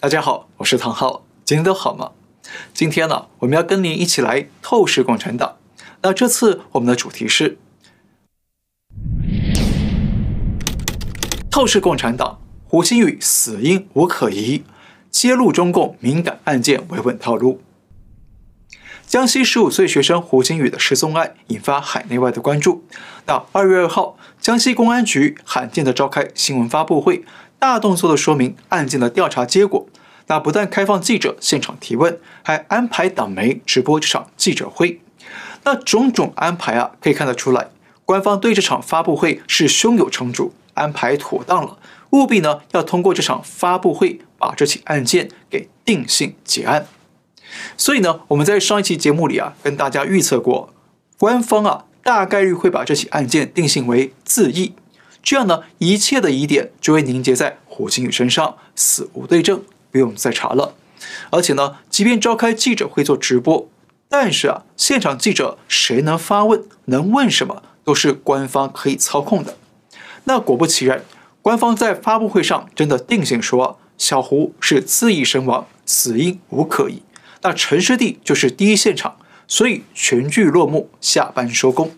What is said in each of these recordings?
大家好，我是唐浩，今天都好吗？今天呢，我们要跟您一起来透视共产党。那这次我们的主题是透视共产党，胡新宇死因无可疑，揭露中共敏感案件维稳套路。江西十五岁学生胡新宇的失踪案引发海内外的关注。那二月二号，江西公安局罕见的召开新闻发布会。大动作的说明案件的调查结果，那不但开放记者现场提问，还安排党媒直播这场记者会。那种种安排啊，可以看得出来，官方对这场发布会是胸有成竹，安排妥当了，务必呢要通过这场发布会把这起案件给定性结案。所以呢，我们在上一期节目里啊，跟大家预测过，官方啊大概率会把这起案件定性为自缢。这样呢，一切的疑点就会凝结在胡新宇身上，死无对证，不用再查了。而且呢，即便召开记者会做直播，但是啊，现场记者谁能发问，能问什么，都是官方可以操控的。那果不其然，官方在发布会上真的定性说，小胡是自缢身亡，死因无可疑。那陈师弟就是第一现场，所以全剧落幕，下班收工。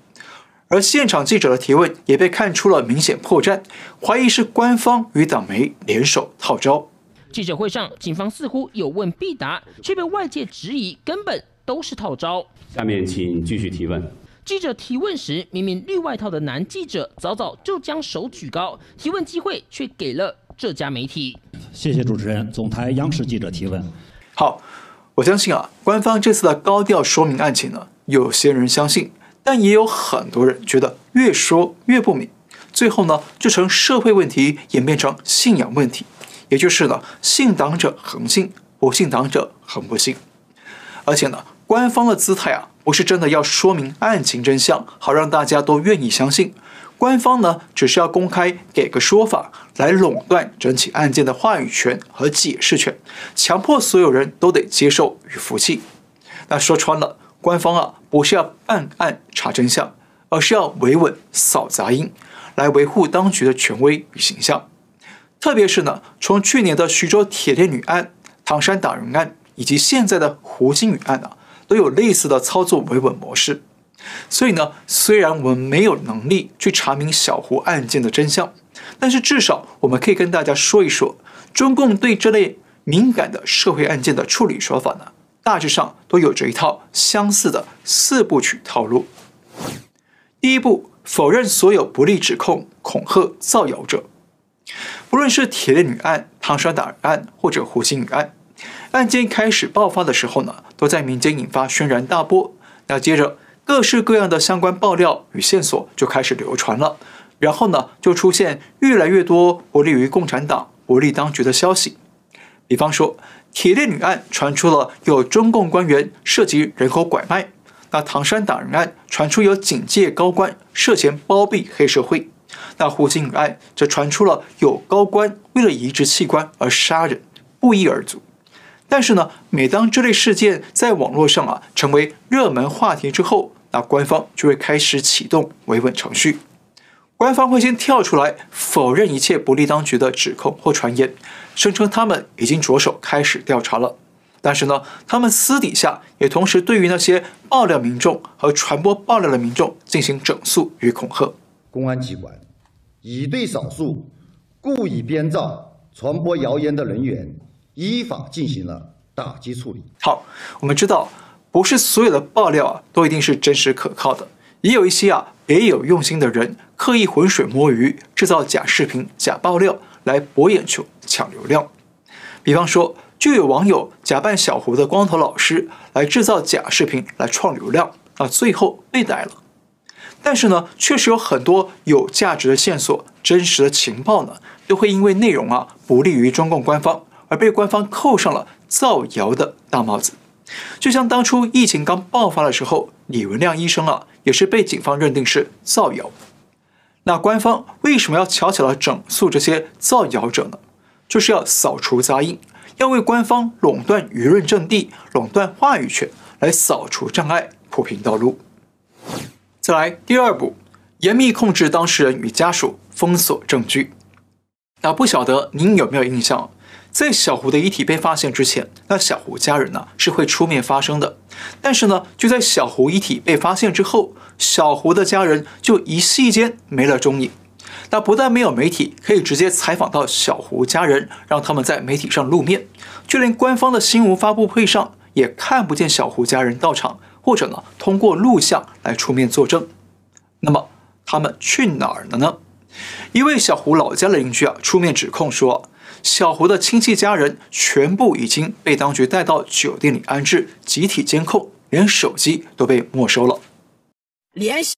而现场记者的提问也被看出了明显破绽，怀疑是官方与党媒联手套招。记者会上，警方似乎有问必答，却被外界质疑根本都是套招。下面请继续提问。记者提问时，明明绿外套的男记者早早就将手举高，提问机会却给了这家媒体。谢谢主持人，总台央视记者提问。好，我相信啊，官方这次的高调说明案情呢，有些人相信。但也有很多人觉得越说越不明，最后呢就成社会问题演变成信仰问题，也就是呢信党者恒信，不信党者恒不信。而且呢，官方的姿态啊不是真的要说明案情真相，好让大家都愿意相信。官方呢只是要公开给个说法，来垄断整起案件的话语权和解释权，强迫所有人都得接受与服气。那说穿了。官方啊，不是要办案查真相，而是要维稳扫杂音，来维护当局的权威与形象。特别是呢，从去年的徐州铁链女案、唐山打人案，以及现在的胡新宇案啊，都有类似的操作维稳模式。所以呢，虽然我们没有能力去查明小胡案件的真相，但是至少我们可以跟大家说一说，中共对这类敏感的社会案件的处理手法呢。大致上都有着一套相似的四部曲套路。第一步，否认所有不利指控、恐吓、造谣者。不论是铁链女案、唐山打人案或者胡新宇案，案件开始爆发的时候呢，都在民间引发轩然大波。那接着，各式各样的相关爆料与线索就开始流传了，然后呢，就出现越来越多不利于共产党、不利当局的消息。比方说，铁链女案传出了有中共官员涉及人口拐卖；那唐山打人案传出有警界高官涉嫌包庇黑社会；那胡新宇案则传出了有高官为了移植器官而杀人，不一而足。但是呢，每当这类事件在网络上啊成为热门话题之后，那官方就会开始启动维稳程序。官方会先跳出来否认一切不利当局的指控或传言，声称他们已经着手开始调查了。但是呢，他们私底下也同时对于那些爆料民众和传播爆料的民众进行整肃与恐吓。公安机关已对少数故意编造、传播谣言的人员依法进行了打击处理。好，我们知道，不是所有的爆料啊都一定是真实可靠的。也有一些啊别有用心的人刻意浑水摸鱼，制造假视频、假爆料来博眼球、抢流量。比方说，就有网友假扮小胡的光头老师来制造假视频来创流量，啊，最后被逮了。但是呢，确实有很多有价值的线索、真实的情报呢，都会因为内容啊不利于中共官方，而被官方扣上了造谣的大帽子。就像当初疫情刚爆发的时候，李文亮医生啊，也是被警方认定是造谣。那官方为什么要悄悄地整肃这些造谣者呢？就是要扫除杂音，要为官方垄断舆论阵地、垄断话语权，来扫除障碍、铺平道路。再来第二步，严密控制当事人与家属，封锁证据。那不晓得您有没有印象？在小胡的遗体被发现之前，那小胡家人呢是会出面发声的。但是呢，就在小胡遗体被发现之后，小胡的家人就一夕间没了踪影。那不但没有媒体可以直接采访到小胡家人，让他们在媒体上露面，就连官方的新闻发布会上也看不见小胡家人到场，或者呢通过录像来出面作证。那么他们去哪儿了呢？一位小胡老家的邻居啊出面指控说。小胡的亲戚家人全部已经被当局带到酒店里安置，集体监控，连手机都被没收了。联系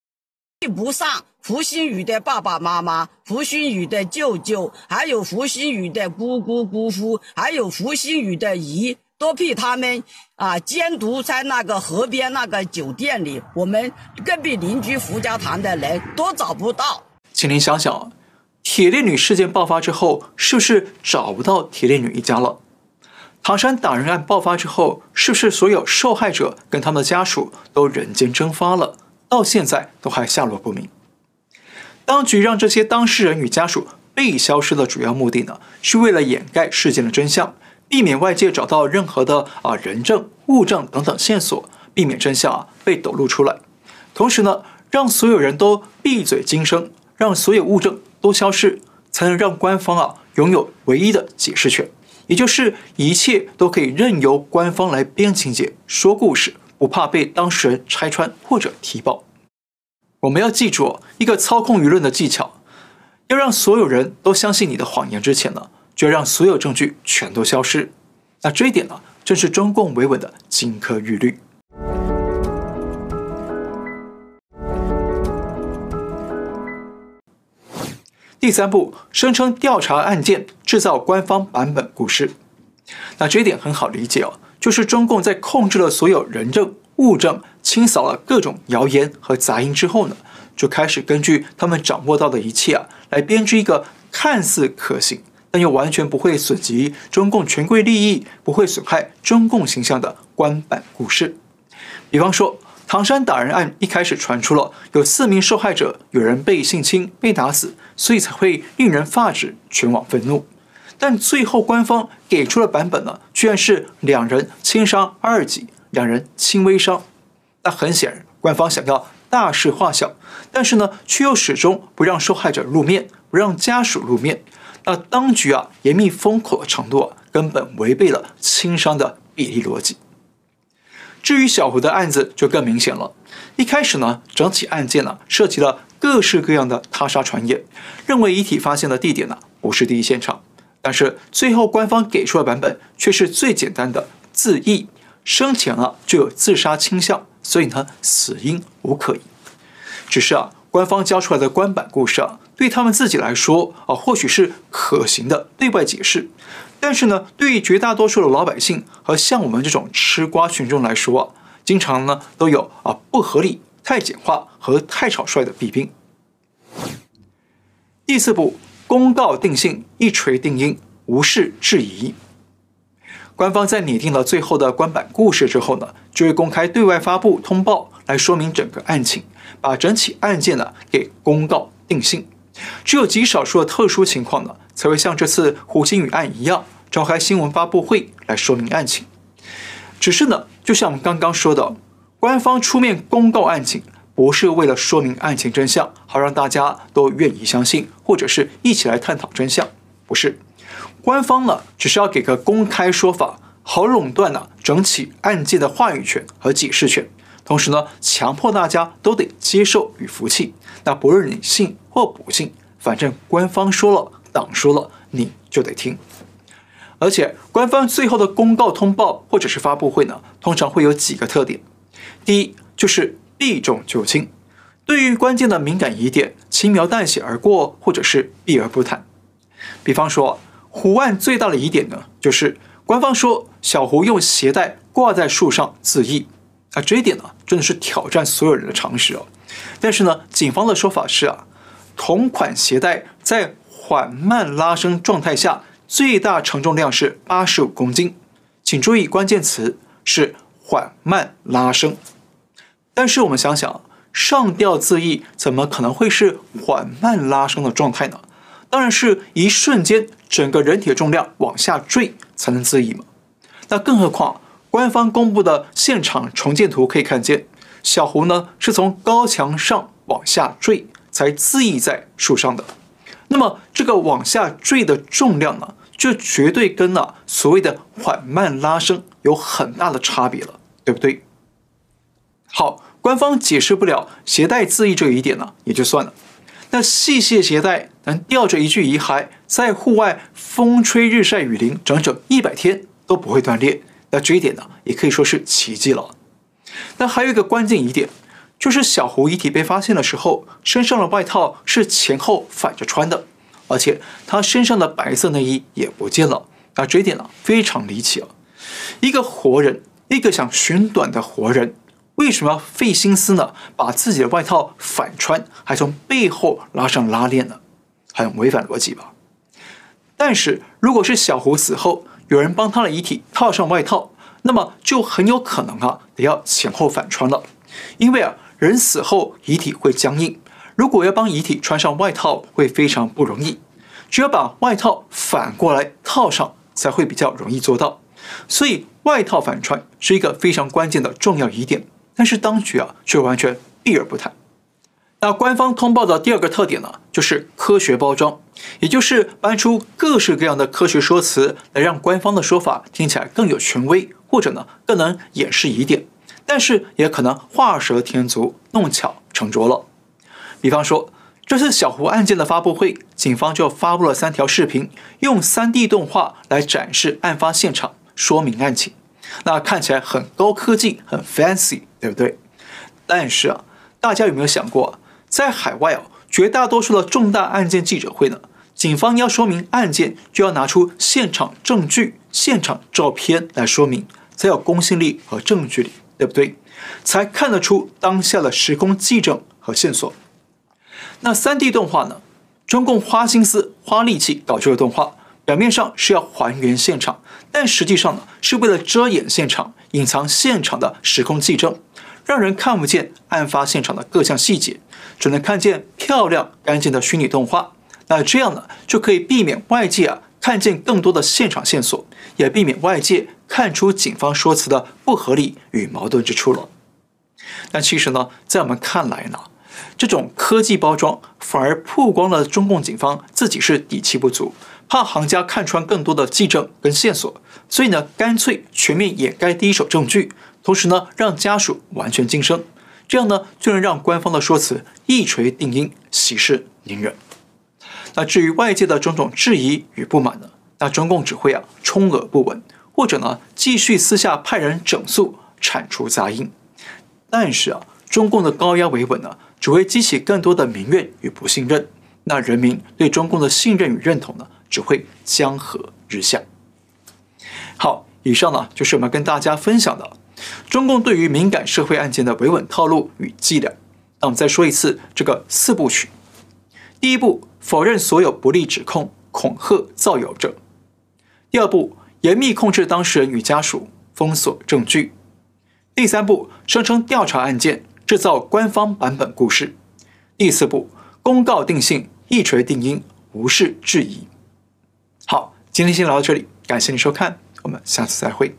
不上胡鑫宇的爸爸妈妈、胡鑫宇的舅舅，还有胡鑫宇的姑姑姑父，还有胡鑫宇的姨，都被他们啊监督在那个河边那个酒店里。我们隔壁邻居胡家塘的人都找不到。请您想想。铁链女事件爆发之后，是不是找不到铁链女一家了？唐山打人案爆发之后，是不是所有受害者跟他们的家属都人间蒸发了？到现在都还下落不明。当局让这些当事人与家属被消失的主要目的呢，是为了掩盖事件的真相，避免外界找到任何的啊人证、物证等等线索，避免真相啊被抖露出来。同时呢，让所有人都闭嘴经声，让所有物证。都消失，才能让官方啊拥有唯一的解释权，也就是一切都可以任由官方来编情节、说故事，不怕被当事人拆穿或者踢爆。我们要记住一个操控舆论的技巧，要让所有人都相信你的谎言之前呢，就要让所有证据全都消失。那这一点呢，正是中共维稳的金科玉律。第三步，声称调查案件，制造官方版本故事。那这一点很好理解哦，就是中共在控制了所有人证物证，清扫了各种谣言和杂音之后呢，就开始根据他们掌握到的一切啊，来编织一个看似可行，但又完全不会损及中共权贵利益、不会损害中共形象的官版故事。比方说。唐山打人案一开始传出了有四名受害者有人被性侵、被打死，所以才会令人发指、全网愤怒。但最后官方给出的版本呢，居然是两人轻伤二级，两人轻微伤。那很显然，官方想要大事化小，但是呢，却又始终不让受害者露面，不让家属露面。那当局啊，严密封口的程度啊，根本违背了轻伤的比例逻辑。至于小胡的案子就更明显了。一开始呢，整起案件呢涉及了各式各样的他杀传言，认为遗体发现的地点呢不是第一现场。但是最后官方给出的版本却是最简单的自缢，生前啊就有自杀倾向，所以呢死因无可疑。只是啊，官方交出来的官版故事啊，对他们自己来说啊，或许是可行的对外解释。但是呢，对于绝大多数的老百姓和像我们这种吃瓜群众来说啊，经常呢都有啊不合理、太简化和太草率的弊病。第四步，公告定性，一锤定音，无事质疑。官方在拟定了最后的官版故事之后呢，就会公开对外发布通报，来说明整个案情，把整起案件呢给公告定性。只有极少数的特殊情况呢，才会像这次胡鑫宇案一样，召开新闻发布会来说明案情。只是呢，就像我们刚刚说的，官方出面公告案情，不是为了说明案情真相，好让大家都愿意相信，或者是一起来探讨真相。不是，官方呢，只是要给个公开说法，好垄断呢整起案件的话语权和解释权，同时呢，强迫大家都得接受与服气。那不论你信或不信，反正官方说了，党说了，你就得听。而且，官方最后的公告通报或者是发布会呢，通常会有几个特点。第一，就是避重就轻，对于关键的敏感疑点，轻描淡写而过，或者是避而不谈。比方说，胡案最大的疑点呢，就是官方说小胡用鞋带挂在树上自缢，啊，这一点呢，真的是挑战所有人的常识哦。但是呢，警方的说法是啊，同款鞋带在缓慢拉伸状态下，最大承重量是八十五公斤。请注意关键词是缓慢拉伸。但是我们想想，上吊自缢怎么可能会是缓慢拉伸的状态呢？当然是一瞬间整个人体的重量往下坠才能自缢嘛。那更何况官方公布的现场重建图可以看见，小胡呢是从高墙上往下坠才自縊在树上的。那么这个往下坠的重量呢，就绝对跟了所谓的缓慢拉升有很大的差别了，对不对？好，官方解释不了携带自缢这个疑点呢，也就算了。那系鞋鞋带能吊着一具遗骸在户外风吹日晒雨淋整整一百天都不会断裂，那这一点呢，也可以说是奇迹了。那还有一个关键疑点，就是小胡遗体被发现的时候，身上的外套是前后反着穿的，而且他身上的白色内衣也不见了。那这一点呢，非常离奇啊！一个活人，一个想寻短的活人。为什么要费心思呢？把自己的外套反穿，还从背后拉上拉链呢？很违反逻辑吧？但是如果是小胡死后有人帮他的遗体套上外套，那么就很有可能啊得要前后反穿了。因为啊人死后遗体会僵硬，如果要帮遗体穿上外套会非常不容易，只有把外套反过来套上才会比较容易做到。所以外套反穿是一个非常关键的重要疑点。但是当局啊却完全避而不谈。那官方通报的第二个特点呢，就是科学包装，也就是搬出各式各样的科学说辞来让官方的说法听起来更有权威，或者呢更能掩饰疑点。但是也可能画蛇添足，弄巧成拙了。比方说，这次小胡案件的发布会，警方就发布了三条视频，用 3D 动画来展示案发现场，说明案情。那看起来很高科技，很 fancy。对不对？但是啊，大家有没有想过，在海外啊，绝大多数的重大案件记者会呢，警方要说明案件，就要拿出现场证据、现场照片来说明，才有公信力和证据力，对不对？才看得出当下的时空记证和线索。那 3D 动画呢？中共花心思、花力气搞这个动画，表面上是要还原现场，但实际上呢，是为了遮掩现场、隐藏现场的时空记证。让人看不见案发现场的各项细节，只能看见漂亮干净的虚拟动画。那这样呢，就可以避免外界啊看见更多的现场线索，也避免外界看出警方说辞的不合理与矛盾之处了。但其实呢，在我们看来呢，这种科技包装反而曝光了中共警方自己是底气不足，怕行家看穿更多的技证跟线索，所以呢，干脆全面掩盖第一手证据。同时呢，让家属完全噤声，这样呢，就能让官方的说辞一锤定音，息事宁人。那至于外界的种种质疑与不满呢，那中共只会啊充耳不闻，或者呢继续私下派人整肃，铲除杂音。但是啊，中共的高压维稳呢，只会激起更多的民怨与不信任。那人民对中共的信任与认同呢，只会江河日下。好，以上呢就是我们跟大家分享的。中共对于敏感社会案件的维稳套路与伎俩，那我们再说一次这个四部曲：第一步，否认所有不利指控、恐吓、造谣者；第二步，严密控制当事人与家属，封锁证据；第三步，声称调查案件，制造官方版本故事；第四步，公告定性，一锤定音，无视质疑。好，今天先聊到这里，感谢您收看，我们下次再会。